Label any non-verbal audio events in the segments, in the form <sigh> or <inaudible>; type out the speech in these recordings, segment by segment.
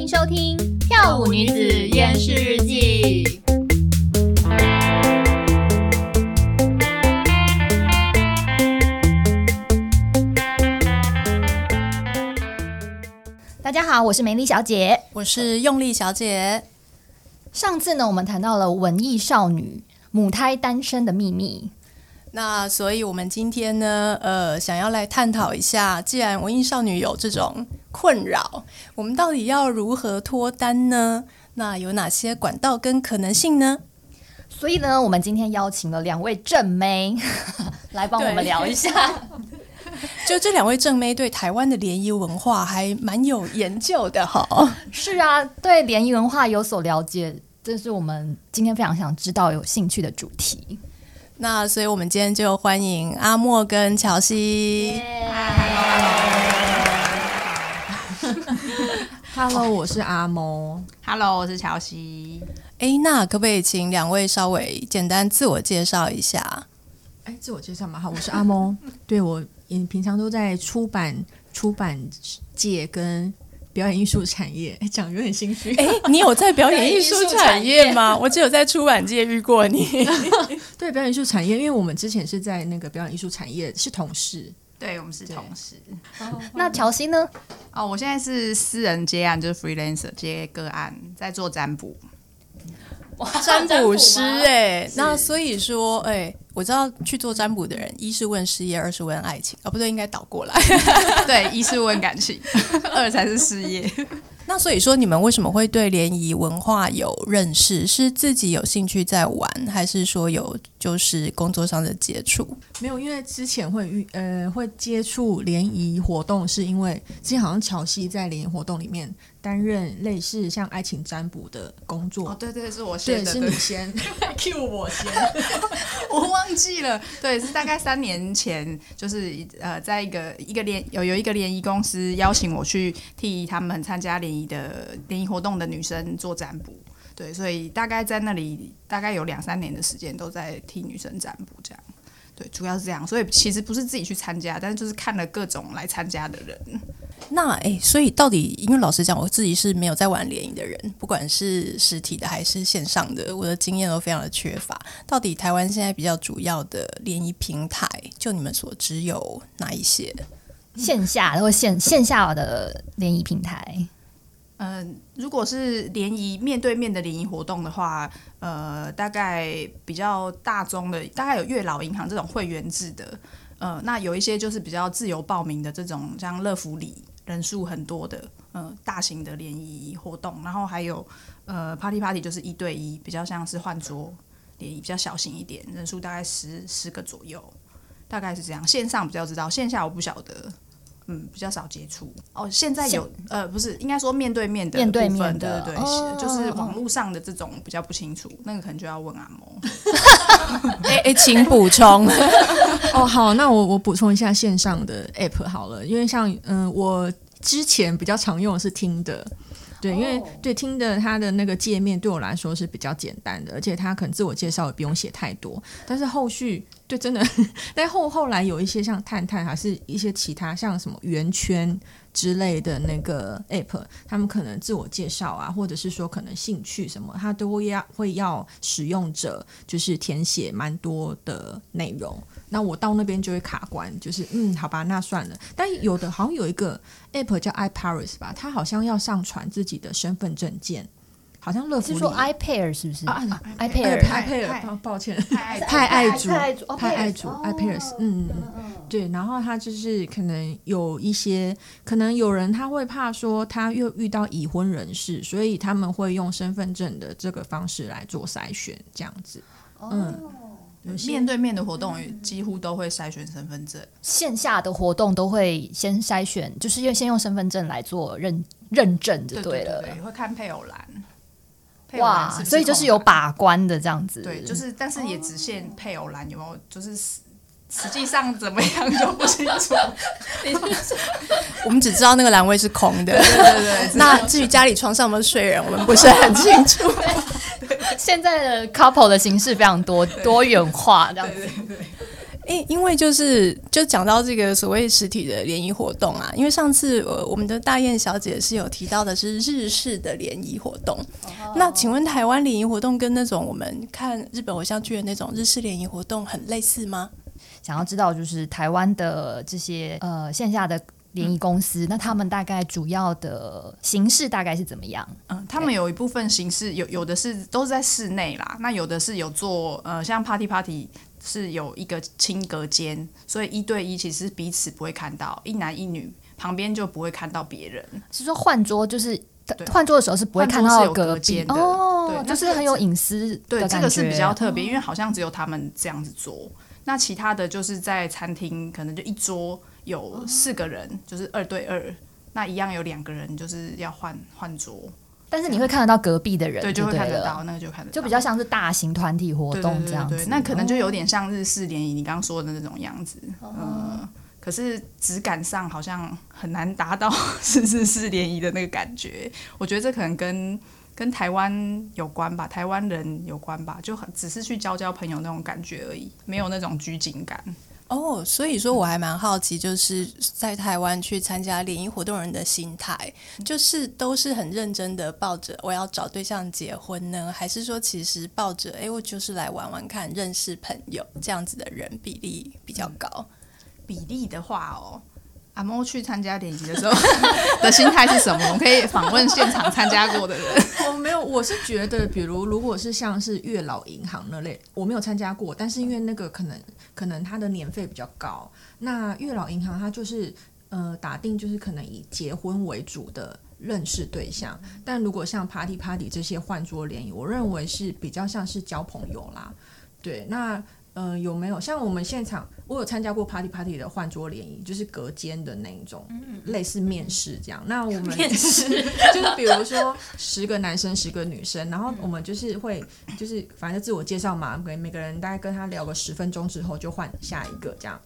迎收听《跳舞女子厌世日记》。大家好，我是美丽小姐，我是用力小姐。上次呢，我们谈到了文艺少女母胎单身的秘密。那所以，我们今天呢，呃，想要来探讨一下，既然文艺少女有这种困扰，我们到底要如何脱单呢？那有哪些管道跟可能性呢？所以呢，我们今天邀请了两位正妹 <laughs> 来帮我们聊一下。<laughs> 就这两位正妹对台湾的联谊文化还蛮有研究的哈。是啊，对联谊文化有所了解，这是我们今天非常想知道、有兴趣的主题。那所以，我们今天就欢迎阿莫跟乔西。Hello，我是阿莫。Hello，我是乔西。哎，那可不可以请两位稍微简单自我介绍一下？哎，自我介绍嘛，好，我是阿莫。对，我平常都在出版出版界跟。表演艺术产业，哎，讲有点心虚。哎，你有在表演艺术产业吗？我只有在出版界遇过你。<laughs> 对，表演艺术产业，因为我们之前是在那个表演艺术产业是同事。对，我们是同事。那乔西呢？哦，我现在是私人接案，就是 freelancer 接个案，在做占卜。<laughs> 占卜师 <laughs> 哎、欸，那所以说哎、欸，我知道去做占卜的人，一是问事业，二是问爱情，啊、哦、不对，应该倒过来，<laughs> 对，一是问感情，二才是事业。那所以说，你们为什么会对联谊文化有认识？是自己有兴趣在玩，还是说有就是工作上的接触？没有，因为之前会遇呃会接触联谊活动，是因为之前好像乔西在联谊活动里面担任类似像爱情占卜的工作。哦，对对，是我先的，对，是你先 <laughs> cue 我先，<laughs> 我忘记了。对，是大概三年前，就是呃，在一个一个联有有一个联谊公司邀请我去替他们参加联谊。的联谊活动的女生做占卜，对，所以大概在那里大概有两三年的时间都在替女生占卜，这样，对，主要是这样，所以其实不是自己去参加，但是就是看了各种来参加的人。那哎、欸，所以到底，因为老实讲，我自己是没有在玩联谊的人，不管是实体的还是线上的，我的经验都非常的缺乏。到底台湾现在比较主要的联谊平台，就你们所知有哪一些？线下或线线下的联谊平台？嗯、呃，如果是联谊面对面的联谊活动的话，呃，大概比较大宗的，大概有月老银行这种会员制的，呃，那有一些就是比较自由报名的这种，像乐福里人数很多的，呃，大型的联谊活动，然后还有呃，Party Party 就是一对一，比较像是换桌联谊，比较小型一点，人数大概十十个左右，大概是这样。线上比较知道，线下我不晓得。嗯，比较少接触哦。现在有呃，不是应该说面对面的，面对面的对对，就是网络上的这种比较不清楚，那个可能就要问阿嬷。哎 <laughs> 哎、欸欸，请补充 <laughs> 哦。好，那我我补充一下线上的 app 好了，因为像嗯、呃，我之前比较常用的是听的。对，因为对听的它的那个界面对我来说是比较简单的，而且它可能自我介绍也不用写太多。但是后续就真的，<laughs> 但后后来有一些像探探，还是一些其他像什么圆圈之类的那个 app，他们可能自我介绍啊，或者是说可能兴趣什么，他都会要会要使用者就是填写蛮多的内容。那我到那边就会卡关，就是嗯，好吧，那算了。但有的好像有一个 app 叫 iParis 吧，它好像要上传自己的身份证件，好像乐福是说 iPair 是不是？啊，iPair，iPair，抱歉，派爱主，派爱主，iParis，嗯嗯，对。然后他就是可能有一些，可能有人他会怕说他又遇到已婚人士，所以他们会用身份证的这个方式来做筛选，这样子，嗯。面对面的活动几乎都会筛选身份证，线下的活动都会先筛选，就是用先用身份证来做认认证就对了。会看配偶栏，哇，所以就是有把关的这样子。对，就是但是也只限配偶栏有没有，就是实际上怎么样就不清楚。<laughs> 我们只知道那个栏位是空的，对对对，<laughs> 对。那至于家里床上有没有睡人，我们不是很清楚。<laughs> 现在的 couple 的形式非常多多元化，这样子。因为就是就讲到这个所谓实体的联谊活动啊，因为上次呃我们的大雁小姐是有提到的是日式的联谊活动，哦、那请问台湾联谊活动跟那种我们看日本偶像剧的那种日式联谊活动很类似吗？想要知道就是台湾的这些呃线下的。联谊公司，那他们大概主要的形式大概是怎么样？嗯，他们有一部分形式有有的是都是在室内啦，那有的是有做呃像 party party 是有一个轻隔间，所以一对一其实彼此不会看到一男一女旁边就不会看到别人。是说换桌就是换桌的时候是不会看到隔间的哦，对，就是很有隐私。对，这个是比较特别，因为好像只有他们这样子做。那其他的就是在餐厅可能就一桌。有四个人，就是二对二，那一样有两个人，就是要换换桌。但是你会看得到隔壁的人，对，就会看得到，那个就看得到，就比较像是大型团体活动这样子。对对对对，那可能就有点像日式联谊，你刚刚说的那种样子。哦、嗯，可是质感上好像很难达到是日式联谊的那个感觉。我觉得这可能跟跟台湾有关吧，台湾人有关吧，就很只是去交交朋友那种感觉而已，没有那种拘谨感。哦所以说我还蛮好奇，就是在台湾去参加联谊活动人的心态，就是都是很认真的抱着我要找对象结婚呢，还是说其实抱着哎我就是来玩玩看，认识朋友这样子的人比例比较高？比例的话哦。阿猫去参加联谊的时候的心态是什么？我们可以访问现场参加过的人。我 <laughs> 没有，我是觉得，比如如果是像是月老银行那类，我没有参加过，但是因为那个可能可能它的年费比较高。那月老银行它就是呃打定就是可能以结婚为主的认识对象，但如果像 party party 这些换桌联谊，我认为是比较像是交朋友啦。对，那。呃，有没有像我们现场，我有参加过 party party 的换桌联谊，就是隔间的那一种，类似面试这样。那我们面试就是比如说十个男生，十个女生，然后我们就是会就是反正自我介绍嘛，每每个人大概跟他聊个十分钟之后就换下一个这样。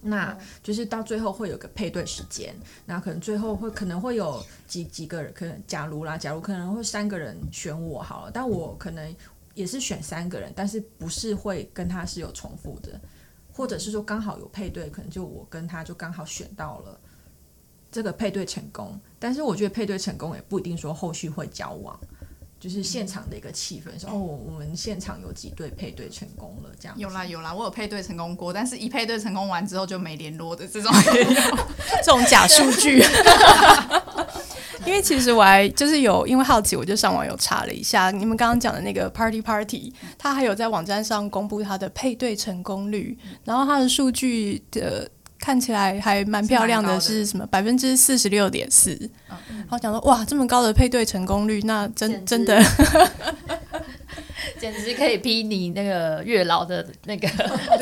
那就是到最后会有个配对时间，那可能最后会可能会有几几个人，可能假如啦，假如可能会三个人选我好了，但我可能。也是选三个人，但是不是会跟他是有重复的，或者是说刚好有配对，可能就我跟他就刚好选到了这个配对成功。但是我觉得配对成功也不一定说后续会交往，就是现场的一个气氛说哦，我们现场有几对配对成功了这样。有啦有啦，我有配对成功过，但是一配对成功完之后就没联络的这种也有，<laughs> 这种假数据。<laughs> 因为其实我还就是有因为好奇，我就上网有查了一下，你们刚刚讲的那个 Party Party，它还有在网站上公布它的配对成功率，然后它的数据的看起来还蛮漂亮的，是什么百分之四十六点四。然后讲说哇，这么高的配对成功率，那真真的 <laughs> <laughs> 简直可以批你那个月老的那个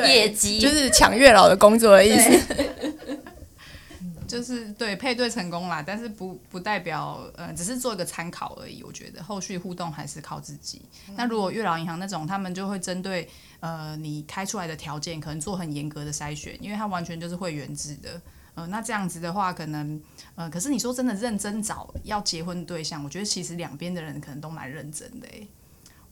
业绩，就是抢月老的工作的意思。就是对配对成功啦，但是不不代表呃，只是做一个参考而已。我觉得后续互动还是靠自己。嗯、那如果月老银行那种，他们就会针对呃你开出来的条件，可能做很严格的筛选，因为它完全就是会员制的。呃，那这样子的话，可能呃，可是你说真的认真找要结婚对象，我觉得其实两边的人可能都蛮认真的。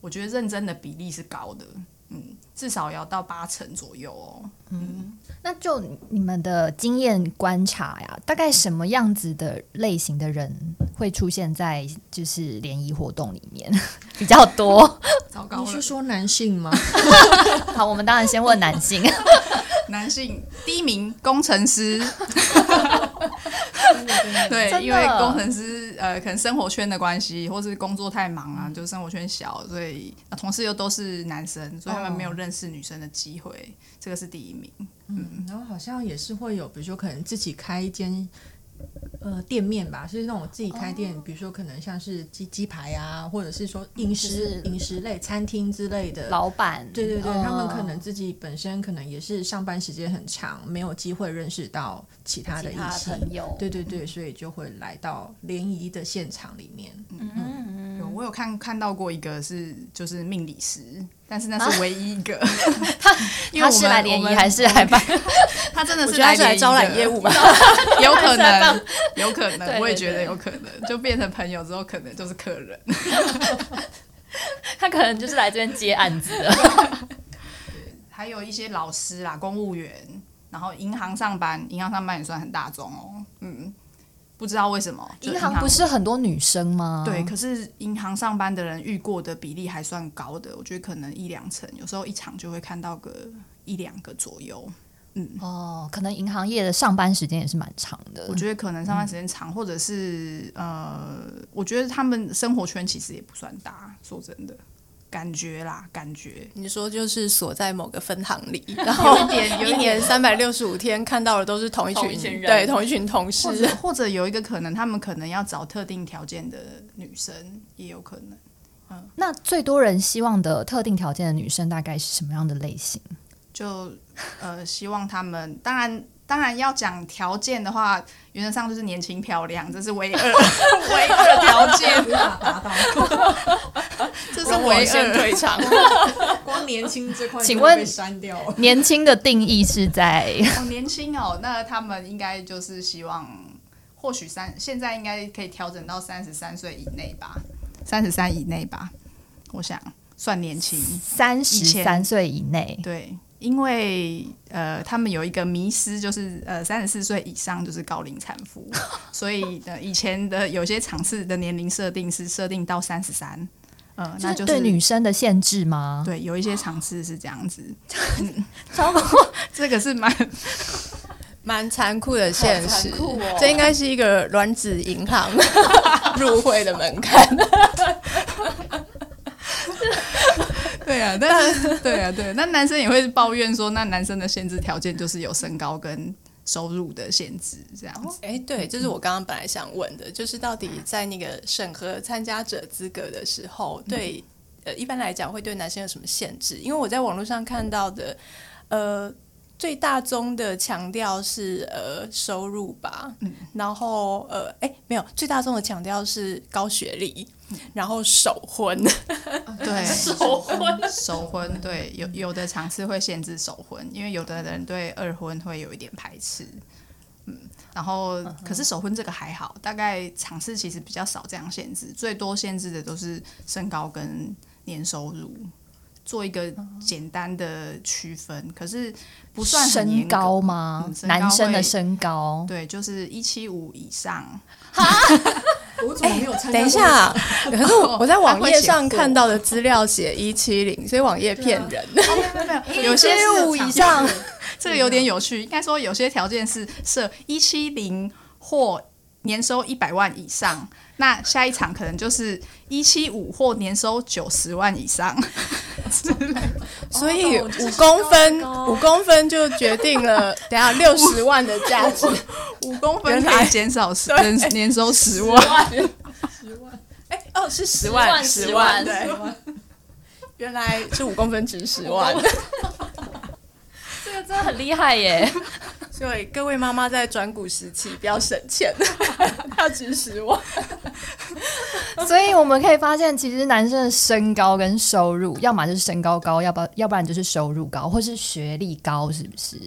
我觉得认真的比例是高的。嗯，至少要到八成左右哦。嗯，那就你们的经验观察呀，大概什么样子的类型的人会出现在就是联谊活动里面 <laughs> 比较多？糟糕，你是说男性吗？<laughs> 好，我们当然先问男性。<laughs> 男性第一名工程师。对，因为工程师呃，可能生活圈的关系，或是工作太忙啊，嗯、就生活圈小，所以同事又都是男生，所以他们没有认识女生的机会，哦、这个是第一名。嗯，嗯然后好像也是会有，比如说可能自己开一间。呃，店面吧，是那种自己开店，哦、比如说可能像是鸡鸡排啊，或者是说饮食饮、食类餐厅之类的。老板，对对对，哦、他们可能自己本身可能也是上班时间很长，没有机会认识到其他的异性。朋友，对对对，所以就会来到联谊的现场里面。嗯。嗯，有我有看看到过一个是就是命理师。但是那是唯一一个，<laughs> 他 <laughs> 他是来联谊还是来办？<laughs> 他真的是来来招揽业务吧？有可能，有可能，我也觉得有可能，就变成朋友之后，可能就是客人。他可能就是来这边接案子的。还有一些老师啦、公务员，然后银行上班，银行上班也算很大众哦。嗯，不知道为什么银行不是很多女生吗？对，可是银行上班的人遇过的比例还算高的，我觉得可能一两成，有时候一场就会看到个一两个左右。嗯，哦，可能银行业的上班时间也是蛮长的。我觉得可能上班时间长，嗯、或者是呃，我觉得他们生活圈其实也不算大。说真的，感觉啦，感觉。你说就是锁在某个分行里，<laughs> 然后有一点，有一年三百六十五天看到的都是同一群，同一群人，对，同一群同事。或者，或者有一个可能，他们可能要找特定条件的女生，也有可能。嗯，那最多人希望的特定条件的女生大概是什么样的类型？就呃，希望他们当然当然要讲条件的话，原则上就是年轻漂亮，这是唯二 <laughs> 唯二条件，无法达到。这是唯二退场。<laughs> 光年轻这块，请问年轻的定义是在？哦，年轻哦，那他们应该就是希望，或许三现在应该可以调整到三十三岁以内吧，三十三以内吧，我想算年轻，三十三岁以内，对。因为呃，他们有一个迷失，就是呃，三十四岁以上就是高龄产妇，<laughs> 所以呃，以前的有些场次的年龄设定是设定到三十三，呃，那就是对女生的限制吗？对，有一些场次是这样子，<laughs> 超过 <laughs> 这个是蛮蛮残酷的现实，哦、这应该是一个卵子银行入会的门槛。对啊，但是对啊，对，那男生也会抱怨说，那男生的限制条件就是有身高跟收入的限制，这样子。哎，对，这是我刚刚本来想问的，就是到底在那个审核参加者资格的时候，对，呃，一般来讲会对男生有什么限制？因为我在网络上看到的，呃。最大宗的强调是呃收入吧，嗯、然后呃哎没有，最大宗的强调是高学历，嗯、然后首 <laughs> 婚，对。首婚。首婚对有有的场次会限制首婚，因为有的人对二婚会有一点排斥，嗯，然后可是首婚这个还好，大概场次其实比较少这样限制，最多限制的都是身高跟年收入。做一个简单的区分，可是不算身高吗？嗯、身高男生的身高，对，就是一七五以上。哈，<laughs> 我怎么没有参加、欸？等一下，<laughs> 可是我我在网页上看到的资料写一七零，所以网页骗人。没有没有，<laughs> 有些五以上，这个有点有趣。应该说，有些条件是设一七零或年收一百万以上，那下一场可能就是一七五或年收九十万以上。<laughs> 所以五公分，五公分就决定了，<laughs> 等下六十万的价值，五公分可以减少十，年收十万，十万，<laughs> 哎，哦，是十万，十万，对，原来是五公分值十万，这个真的很厉害耶。所以各位妈妈在转股时期不要省钱，<laughs> 要值十万。<laughs> 所以我们可以发现，其实男生的身高跟收入，要么就是身高高，要不要不然就是收入高，或是学历高，是不是？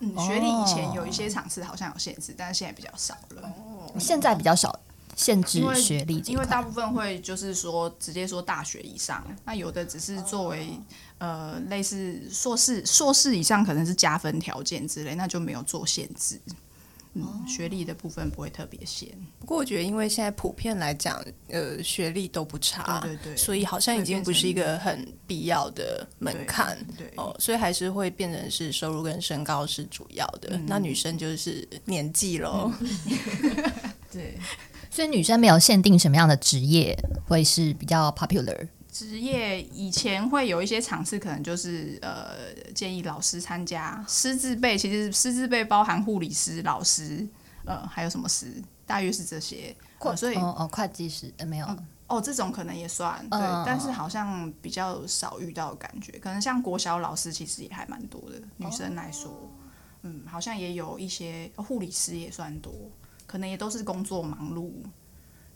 嗯，学历以前有一些场次好像有限制，但是现在比较少了。哦，现在比较少。限制学历，因为大部分会就是说直接说大学以上，那有的只是作为呃类似硕士，硕士以上可能是加分条件之类，那就没有做限制。嗯，学历的部分不会特别限。不过我觉得，因为现在普遍来讲，呃，学历都不差，对对对，所以好像已经不是一个很必要的门槛，对哦，所以还是会变成是收入跟身高是主要的，那女生就是年纪喽，<laughs> <laughs> 对。所以女生没有限定什么样的职业会是比较 popular。职业以前会有一些尝试，可能就是呃建议老师参加师资辈，其实师资辈包含护理师、老师，呃还有什么师，大约是这些。呃、所以哦哦会计师呃没有、嗯、哦这种可能也算对，嗯、但是好像比较少遇到的感觉，可能像国小老师其实也还蛮多的，女生来说，哦、嗯好像也有一些护理师也算多。可能也都是工作忙碌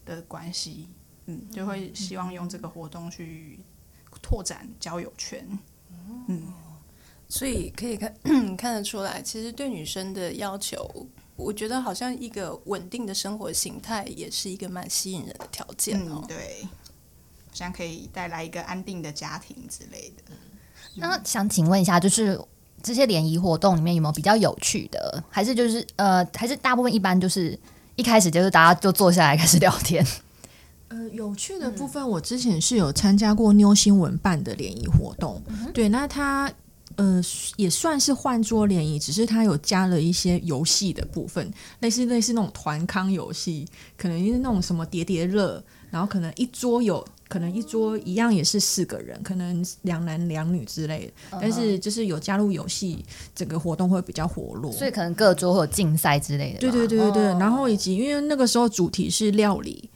的关系，嗯，就会希望用这个活动去拓展交友圈，嗯，所以可以看 <clears throat> 看得出来，其实对女生的要求，我觉得好像一个稳定的生活形态也是一个蛮吸引人的条件哦。嗯，对，好像可以带来一个安定的家庭之类的。那想请问一下，就是这些联谊活动里面有没有比较有趣的？还是就是呃，还是大部分一般就是一开始就是大家就坐下来开始聊天？<laughs> 呃，有趣的部分，我之前是有参加过妞新闻办的联谊活动，嗯、对，那它呃也算是换桌联谊，只是它有加了一些游戏的部分，类似类似那种团康游戏，可能是那种什么叠叠乐，然后可能一桌有可能一桌一样也是四个人，可能两男两女之类的，但是就是有加入游戏，整个活动会比较活络，所以可能各桌会有竞赛之类的，对对对对对，哦、然后以及因为那个时候主题是料理。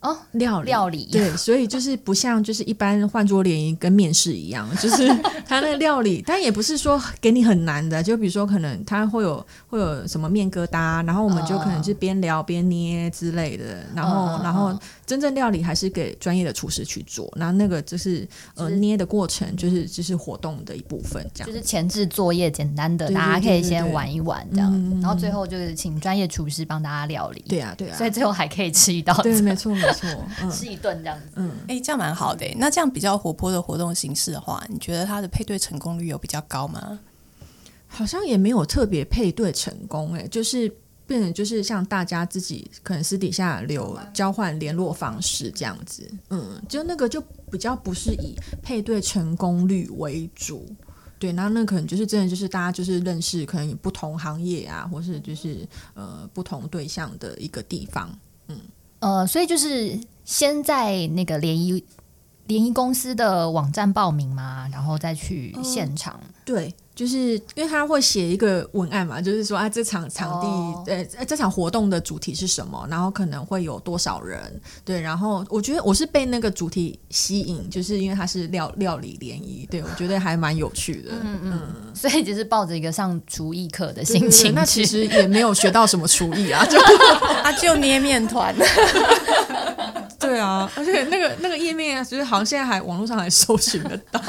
哦，料理。料理。对，所以就是不像就是一般换桌联谊跟面试一样，<laughs> 就是他那个料理，但也不是说给你很难的，就比如说可能他会有会有什么面疙瘩，然后我们就可能是边聊边捏之类的，然后然后真正料理还是给专业的厨师去做，然后那个就是呃捏的过程就是就是活动的一部分，这样。就是前置作业简单的，大家可以先玩一玩这样，然后最后就是请专业厨师帮大家料理，对啊对啊，所以最后还可以吃一道，对，没错。没错，嗯、<laughs> 吃一顿这样子，嗯，哎、欸，这样蛮好的。那这样比较活泼的活动形式的话，你觉得它的配对成功率有比较高吗？好像也没有特别配对成功，哎，就是变成就是像大家自己可能私底下留交换联络方式这样子，嗯，就那个就比较不是以配对成功率为主，对，那那可能就是真的就是大家就是认识可能不同行业啊，或是就是呃不同对象的一个地方，嗯。呃，所以就是先在那个联谊联谊公司的网站报名嘛，然后再去现场。呃、对。就是因为他会写一个文案嘛，就是说啊，这场场地，呃、哦，这场活动的主题是什么，然后可能会有多少人，对，然后我觉得我是被那个主题吸引，就是因为它是料料理联谊，对我觉得还蛮有趣的，嗯嗯，嗯。所以就是抱着一个上厨艺课的心情，那其实也没有学到什么厨艺啊，就 <laughs> 他就捏面团，<laughs> 对啊，而且那个那个页面啊，就是好像现在还网络上还搜寻得到。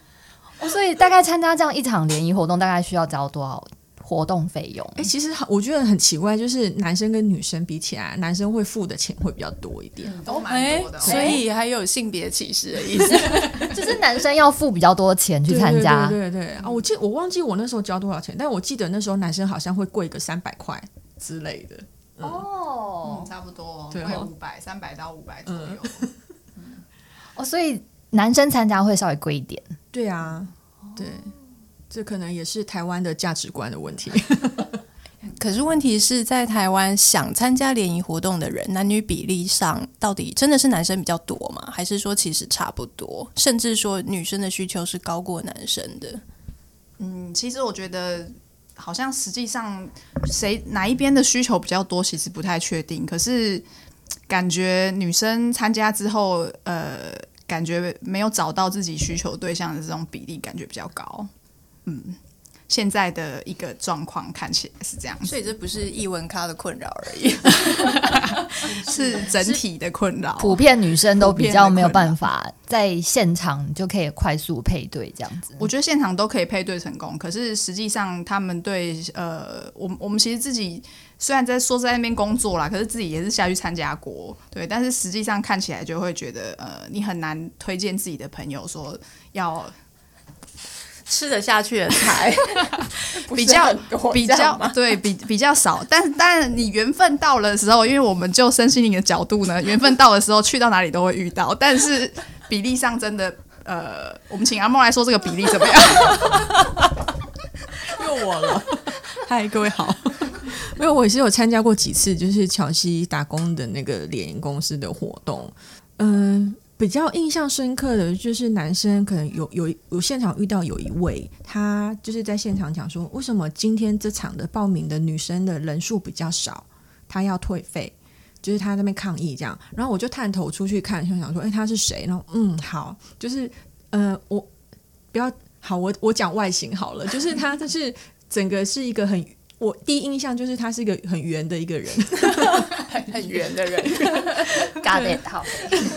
<laughs> 所以大概参加这样一场联谊活动，大概需要交多少活动费用？哎、欸，其实我觉得很奇怪，就是男生跟女生比起来，男生会付的钱会比较多一点，都蛮多的。所以还有性别歧视的意思，<laughs> 就是男生要付比较多钱去参加。对对，对对啊，我记我忘记我那时候交多少钱，但我记得那时候男生好像会贵个三百块之类的。嗯、哦、嗯，差不多，对，五百三百到五百左右。嗯、<laughs> 哦，所以男生参加会稍微贵一点。对啊，对，这可能也是台湾的价值观的问题。<laughs> 可是问题是在台湾想参加联谊活动的人，男女比例上到底真的是男生比较多吗？还是说其实差不多？甚至说女生的需求是高过男生的？嗯，其实我觉得好像实际上谁哪一边的需求比较多，其实不太确定。可是感觉女生参加之后，呃。感觉没有找到自己需求对象的这种比例，感觉比较高。嗯，现在的一个状况看起来是这样，所以这不是译文咖的困扰而已，<laughs> 是整体的困扰。普遍女生都比较没有办法在现场就可以快速配对这样子。我觉得现场都可以配对成功，可是实际上他们对呃，我我们其实自己。虽然在说在那边工作啦，可是自己也是下去参加过，对。但是实际上看起来就会觉得，呃，你很难推荐自己的朋友说要吃得下去的菜，<laughs> 比较比较对比比较少。但是当然你缘分到了的时候，因为我们就身心灵的角度呢，缘分到的时候去到哪里都会遇到。但是比例上真的，呃，我们请阿梦来说这个比例怎么样？<laughs> 又我了，<laughs> 嗨，各位好。没有，我也是有参加过几次，就是乔西打工的那个联营公司的活动。嗯、呃，比较印象深刻的就是男生可能有有有现场遇到有一位，他就是在现场讲说，为什么今天这场的报名的女生的人数比较少，他要退费，就是他在那边抗议这样。然后我就探头出去看，就想说，哎，他是谁？然后嗯，好，就是呃，我不要好，我我讲外形好了，就是他就是整个是一个很。我第一印象就是他是一个很圆的一个人，<laughs> 很圆的人。<laughs> Got it，好，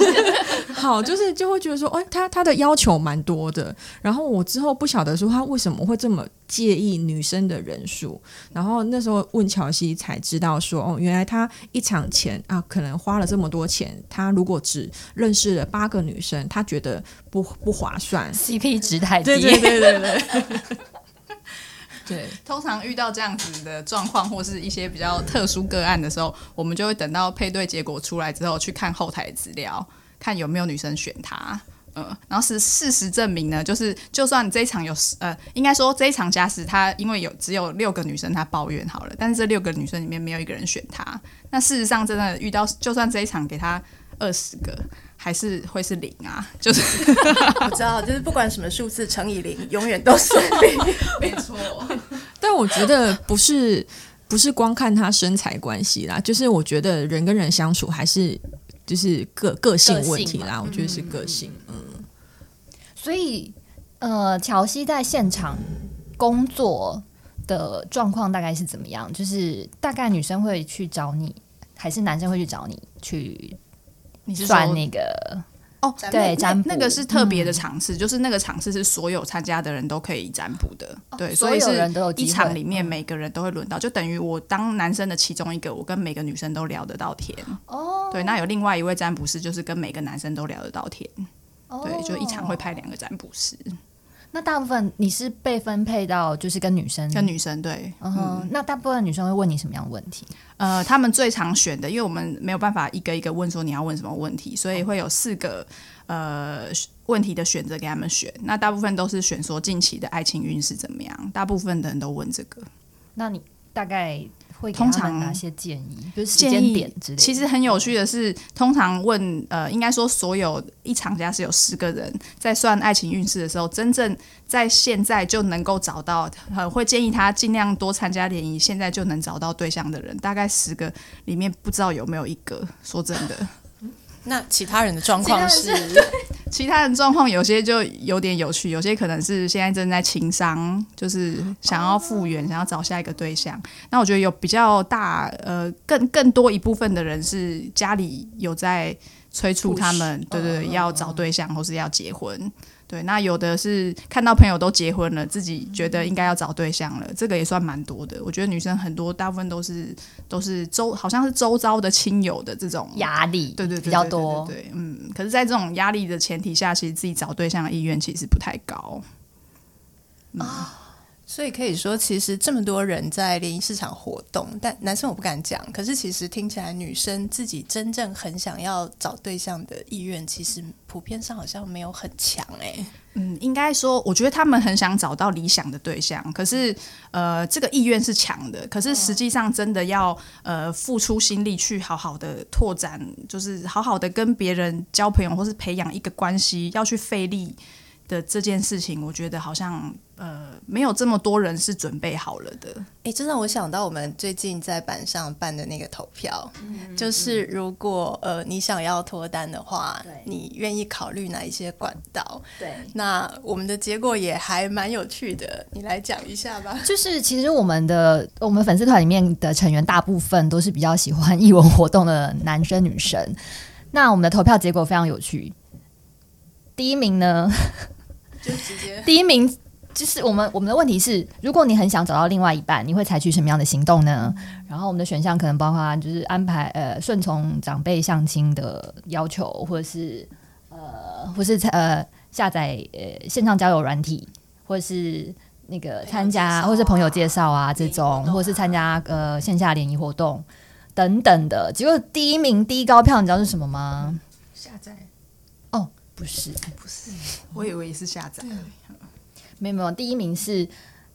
<laughs> 好，就是就会觉得说，哎，他他的要求蛮多的。然后我之后不晓得说他为什么会这么介意女生的人数。然后那时候问乔西才知道说，哦，原来他一场钱啊，可能花了这么多钱，他如果只认识了八个女生，他觉得不不划算，CP 值太低。对对对对对。对，通常遇到这样子的状况，或是一些比较特殊个案的时候，我们就会等到配对结果出来之后，去看后台资料，看有没有女生选他。嗯，然后是事实证明呢，就是就算这一场有呃，应该说这一场加时他因为有只有六个女生他抱怨好了，但是这六个女生里面没有一个人选他，那事实上真的遇到，就算这一场给他二十个。还是会是零啊，<laughs> 就是我知道，就是不管什么数字乘以零，永远都是零，<laughs> 没错。但我觉得不是不是光看他身材关系啦，就是我觉得人跟人相处还是就是个个性问题啦，我觉得是个性。嗯，所以呃，乔西在现场工作的状况大概是怎么样？就是大概女生会去找你，还是男生会去找你去？你是算那个哦，对，占卜那个是特别的场次，嗯、就是那个场次是所有参加的人都可以占卜的，哦、对，所以是一场里面每个人都会轮到，就等于我当男生的其中一个，我跟每个女生都聊得到天哦。对，那有另外一位占卜师，就是跟每个男生都聊得到天，哦、对，就一场会派两个占卜师。那大部分你是被分配到就是跟女生，跟女生对，嗯那大部分女生会问你什么样的问题？呃，他们最常选的，因为我们没有办法一个一个问说你要问什么问题，所以会有四个呃问题的选择给他们选。那大部分都是选说近期的爱情运势怎么样，大部分的人都问这个。那你大概？会通常哪些建议？就是时间点之类。其实很有趣的是，通常问呃，应该说所有一场家是有十个人在算爱情运势的时候，真正在现在就能够找到，呃，会建议他尽量多参加联谊，现在就能找到对象的人，大概十个里面不知道有没有一个。说真的。那其他人的状况是？其他人状况有些就有点有趣，有些可能是现在正在情伤，就是想要复原，想要找下一个对象。那我觉得有比较大，呃，更更多一部分的人是家里有在催促他们，对对对，要找对象或是要结婚。对，那有的是看到朋友都结婚了，自己觉得应该要找对象了，这个也算蛮多的。我觉得女生很多，大部分都是都是周，好像是周遭的亲友的这种压力，对对对，比较多。对，嗯。可是，在这种压力的前提下，其实自己找对象的意愿其实不太高。嗯。所以可以说，其实这么多人在联谊市场活动，但男生我不敢讲。可是其实听起来，女生自己真正很想要找对象的意愿，其实普遍上好像没有很强哎。嗯，应该说，我觉得他们很想找到理想的对象，可是呃，这个意愿是强的。可是实际上，真的要呃付出心力去好好的拓展，就是好好的跟别人交朋友，或是培养一个关系，要去费力。的这件事情，我觉得好像呃没有这么多人是准备好了的。哎，真的我想到我们最近在板上办的那个投票，嗯、就是如果呃你想要脱单的话，对你愿意考虑哪一些管道？对，那我们的结果也还蛮有趣的，你来讲一下吧。就是其实我们的我们粉丝团里面的成员大部分都是比较喜欢艺文活动的男生女生。那我们的投票结果非常有趣，第一名呢？就直接 <laughs> 第一名就是我们。我们的问题是：如果你很想找到另外一半，你会采取什么样的行动呢？嗯、然后我们的选项可能包括就是安排呃顺从长辈相亲的要求，或者是呃或是呃下载呃线上交友软体，或者是那个参加，啊、或是朋友介绍啊这种，啊、或者是参加呃线下联谊活动等等的。结果第一名第一高票，你知道是什么吗？下载哦。不是，不是，我以为是下载。没有没有，第一名是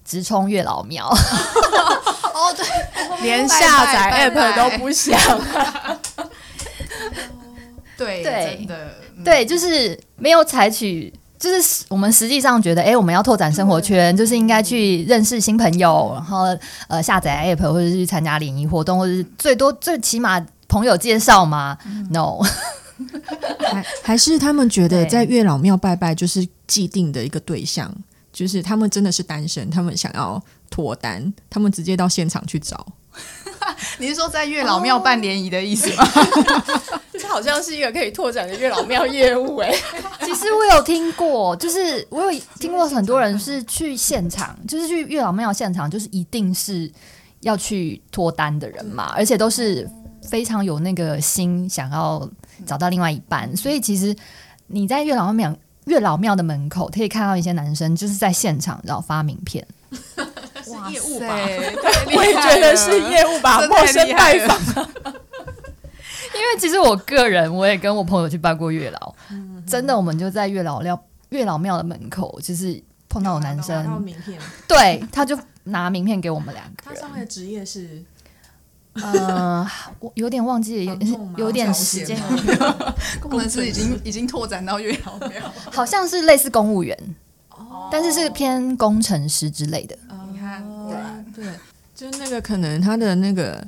直冲月老庙。<laughs> 哦，对，<laughs> 连下载 app 都不想。<laughs> 对对，真的，对，就是没有采取，就是我们实际上觉得，哎，我们要拓展生活圈，就是应该去认识新朋友，然后呃下载 app 或者是去参加联谊活动，或者是最多最起码朋友介绍嘛。No。还还是他们觉得在月老庙拜拜就是既定的一个对象，就是他们真的是单身，他们想要脱单，他们直接到现场去找。<laughs> 你是说在月老庙办联谊的意思吗？<laughs> 这好像是一个可以拓展的月老庙业务哎。<laughs> 其实我有听过，就是我有听过很多人是去现场，就是去月老庙现场，就是一定是要去脱单的人嘛，而且都是非常有那个心想要找到另外一半，所以其实你在月老庙月老庙的门口可以看到一些男生就是在现场然后发名片。<laughs> 是业务吧？我也觉得是业务吧，陌生拜访。因为其实我个人，我也跟我朋友去拜过月老，嗯、真的，我们就在月老庙月老庙的门口，就是碰到有男生，名片，对，他就拿名片给我们两个人。他上面的职业是，呃，我有点忘记了，有点时间。工程师已经已经拓展到月老庙，好像是类似公务员，哦、但是是偏工程师之类的。你看，对对，就是那个可能他的那个。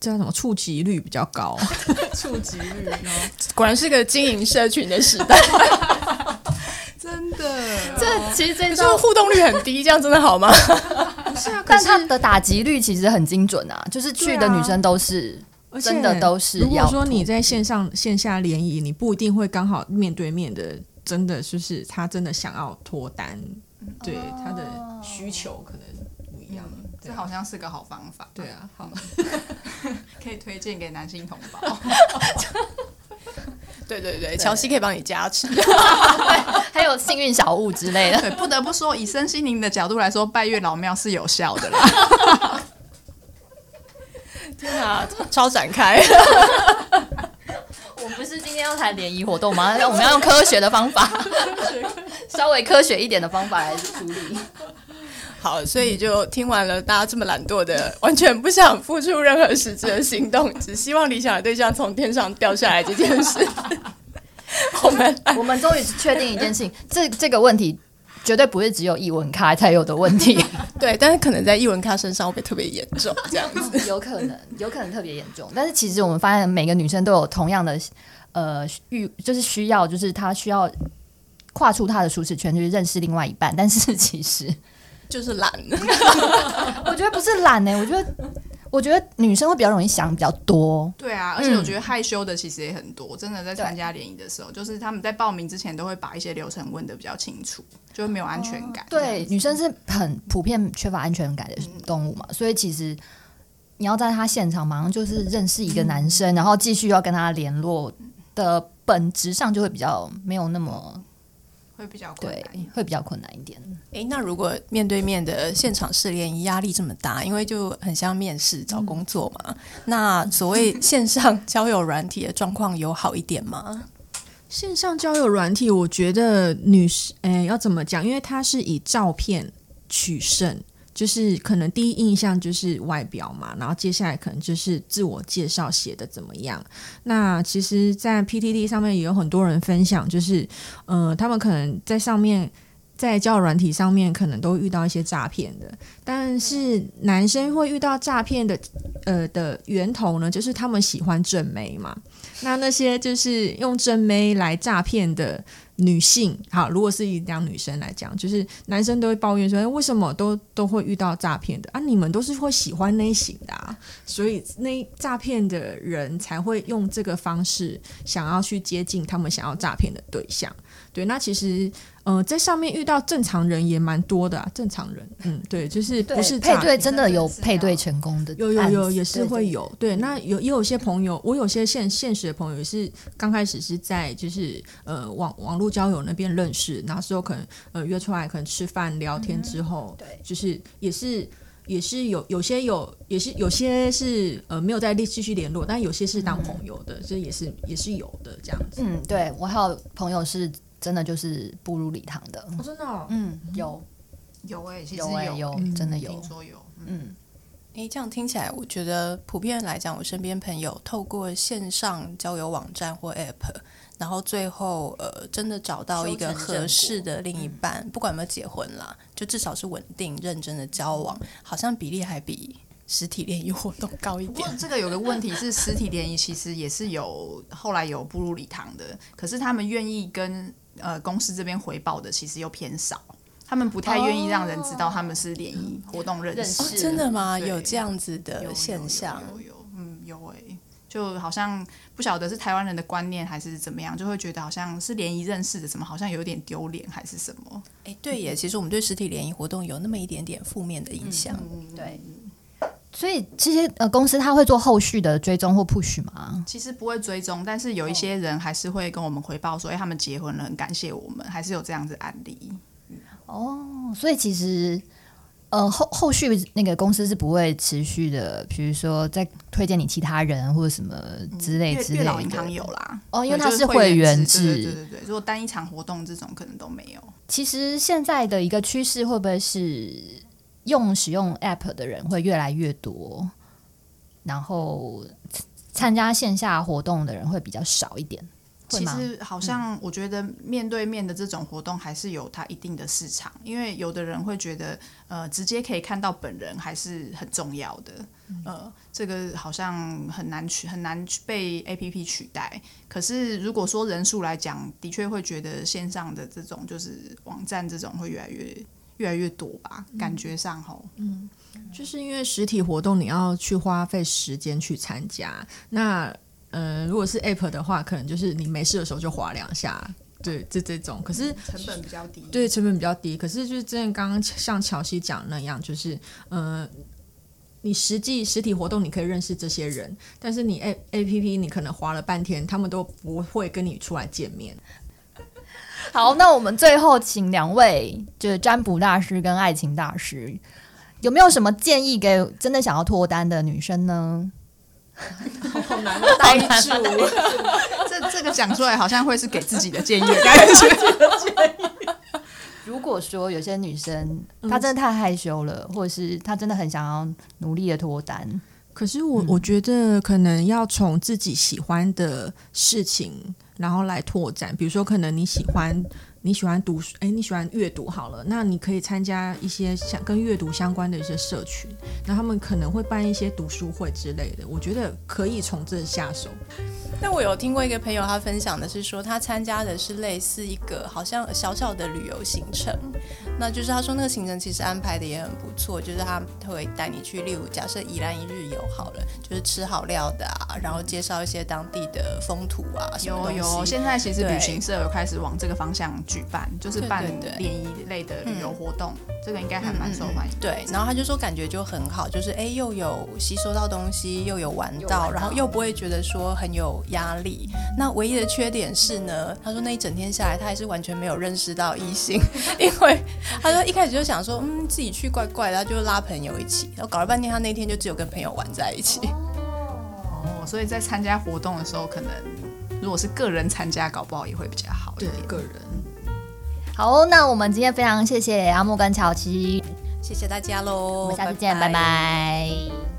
叫什么触及率比较高？<laughs> 触及率高，<laughs> 果然是个经营社群的时代。<laughs> 真的，这其实这种互动率很低，这样真的好吗？是啊，但他的打击率其实很精准啊，就是去的女生都是，真的都是。如果说你在线上线下联谊，你不一定会刚好面对面的，真的就是他真的想要脱单，对他的需求可能不一样。这好像是个好方法。对啊，好，<laughs> 可以推荐给男性同胞。<laughs> <laughs> <laughs> 对对对，乔西可以帮你加持，<laughs> 还有幸运小物之类的。对，不得不说，以身心灵的角度来说，拜月老庙是有效的啦。<laughs> 天啊，超展开！我们不是今天要谈联谊活动吗？我们要用科学的方法，稍微科学一点的方法来处理。好，所以就听完了大家这么懒惰的，完全不想付出任何实质的行动，只希望理想的对象从天上掉下来这件事。<laughs> 我们 <laughs> 我们终于确定一件事情，这这个问题绝对不是只有艺文咖才有的问题。<laughs> 对，但是可能在艺文咖身上会特别严重，这样子。有可能，有可能特别严重。但是其实我们发现，每个女生都有同样的呃欲，就是需要，就是她需要跨出她的舒适圈，就是认识另外一半。但是其实。就是懒，<laughs> 我觉得不是懒呢、欸，我觉得，我觉得女生会比较容易想比较多。对啊，而且我觉得害羞的其实也很多。真的在参加联谊的时候，就是他们在报名之前都会把一些流程问的比较清楚，就会没有安全感。哦、对，女生是很普遍缺乏安全感的动物嘛，嗯、所以其实你要在他现场马上就是认识一个男生，嗯、然后继续要跟他联络的本质上就会比较没有那么。会比较困难，对，会比较困难一点。诶，那如果面对面的现场试炼，压力这么大，因为就很像面试找工作嘛。嗯、那所谓线上交友软体的状况有好一点吗？线上交友软体，我觉得女士，诶，要怎么讲？因为它是以照片取胜。就是可能第一印象就是外表嘛，然后接下来可能就是自我介绍写的怎么样。那其实，在 PTT 上面也有很多人分享，就是呃，他们可能在上面在交友软体上面可能都遇到一些诈骗的。但是男生会遇到诈骗的呃的源头呢，就是他们喜欢正妹嘛。那那些就是用正妹来诈骗的。女性好，如果是一两女生来讲，就是男生都会抱怨说，为什么都都会遇到诈骗的啊？你们都是会喜欢那型的啊，所以那诈骗的人才会用这个方式想要去接近他们想要诈骗的对象。对，那其实。嗯、呃，在上面遇到正常人也蛮多的啊，正常人，嗯，对，就是不是配对，真的有配对成功的，有有有也是会有，对，对，那有也有些朋友，我有些现现实的朋友也是刚开始是在就是呃网网络交友那边认识，那时候可能呃约出来可能吃饭聊天之后，嗯、对，就是也是也是有有些有也是有些是呃没有再继续联络，但有些是当朋友的，这、嗯、也是也是有的这样子，嗯，对我还有朋友是。真的就是步入礼堂的，哦、真的、哦，嗯，有，有哎、欸，其实有，有，有嗯、真的有，听说有，嗯，哎、欸，这样听起来，我觉得普遍来讲，我身边朋友透过线上交友网站或 App，然后最后呃，真的找到一个合适的另一半，不管有没有结婚啦，就至少是稳定认真的交往，好像比例还比实体联谊活动高一点。这个有个问题是，实体联谊其实也是有后来有步入礼堂的，可是他们愿意跟。呃，公司这边回报的其实又偏少，他们不太愿意让人知道他们是联谊活动认识。哦，真的吗？有这样子的现象？有有，有，有，嗯，有诶、欸，就好像不晓得是台湾人的观念还是怎么样，就会觉得好像是联谊认识的，怎么好像有点丢脸还是什么？哎，对耶，其实我们对实体联谊活动有那么一点点负面的印象。嗯，对。所以这些呃公司他会做后续的追踪或 push 吗？其实不会追踪，但是有一些人还是会跟我们回报说，哎，他们结婚了，很感谢我们，还是有这样子案例。哦，所以其实呃后后续那个公司是不会持续的，比如说再推荐你其他人或者什么之类之类的。银行有啦，哦，因为它是会员制，对对对对。如果单一场活动这种可能都没有。其实现在的一个趋势会不会是？用使用 App 的人会越来越多，然后参加线下活动的人会比较少一点。其实好像我觉得面对面的这种活动还是有它一定的市场，因为有的人会觉得，呃，直接可以看到本人还是很重要的。呃，这个好像很难取，很难被 APP 取代。可是如果说人数来讲，的确会觉得线上的这种就是网站这种会越来越。越来越多吧，感觉上吼，嗯，就是因为实体活动你要去花费时间去参加，那呃，如果是 App 的话，可能就是你没事的时候就划两下，对，这这种，可是成本比较低，对，成本比较低，可是就是真的刚刚像乔西讲那样，就是呃，你实际实体活动你可以认识这些人，但是你 A A P P 你可能划了半天，他们都不会跟你出来见面。好，那我们最后请两位，就是占卜大师跟爱情大师，有没有什么建议给真的想要脱单的女生呢？好难 <laughs> 呆住，这这个讲出来好像会是给自己的建议的感觉。<laughs> 如果说有些女生她真的太害羞了，或者是她真的很想要努力的脱单，可是我我觉得可能要从自己喜欢的事情。然后来拓展，比如说，可能你喜欢你喜欢读书，哎，你喜欢阅读好了，那你可以参加一些像跟阅读相关的一些社群，那他们可能会办一些读书会之类的，我觉得可以从这下手。那我有听过一个朋友，他分享的是说，他参加的是类似一个好像小小的旅游行程，那就是他说那个行程其实安排的也很不错，就是他会带你去，例如假设宜兰一日游好了，就是吃好料的啊，然后介绍一些当地的风土啊。有有，现在其实旅行社有开始往这个方向举办，就是办联谊类的旅游活动，嗯、这个应该还蛮受欢迎。对，然后他就说感觉就很好，就是哎又有吸收到东西，又有玩到，玩到然后又不会觉得说很有。压力，那唯一的缺点是呢，他说那一整天下来，他还是完全没有认识到异性，<laughs> 因为他说一开始就想说，嗯，自己去怪怪的，他就拉朋友一起，然后搞了半天，他那天就只有跟朋友玩在一起。哦，所以在参加活动的时候，可能如果是个人参加，搞不好也会比较好一点。对，个人。好，那我们今天非常谢谢阿木跟乔琪，谢谢大家喽，我们下次见，拜拜。拜拜。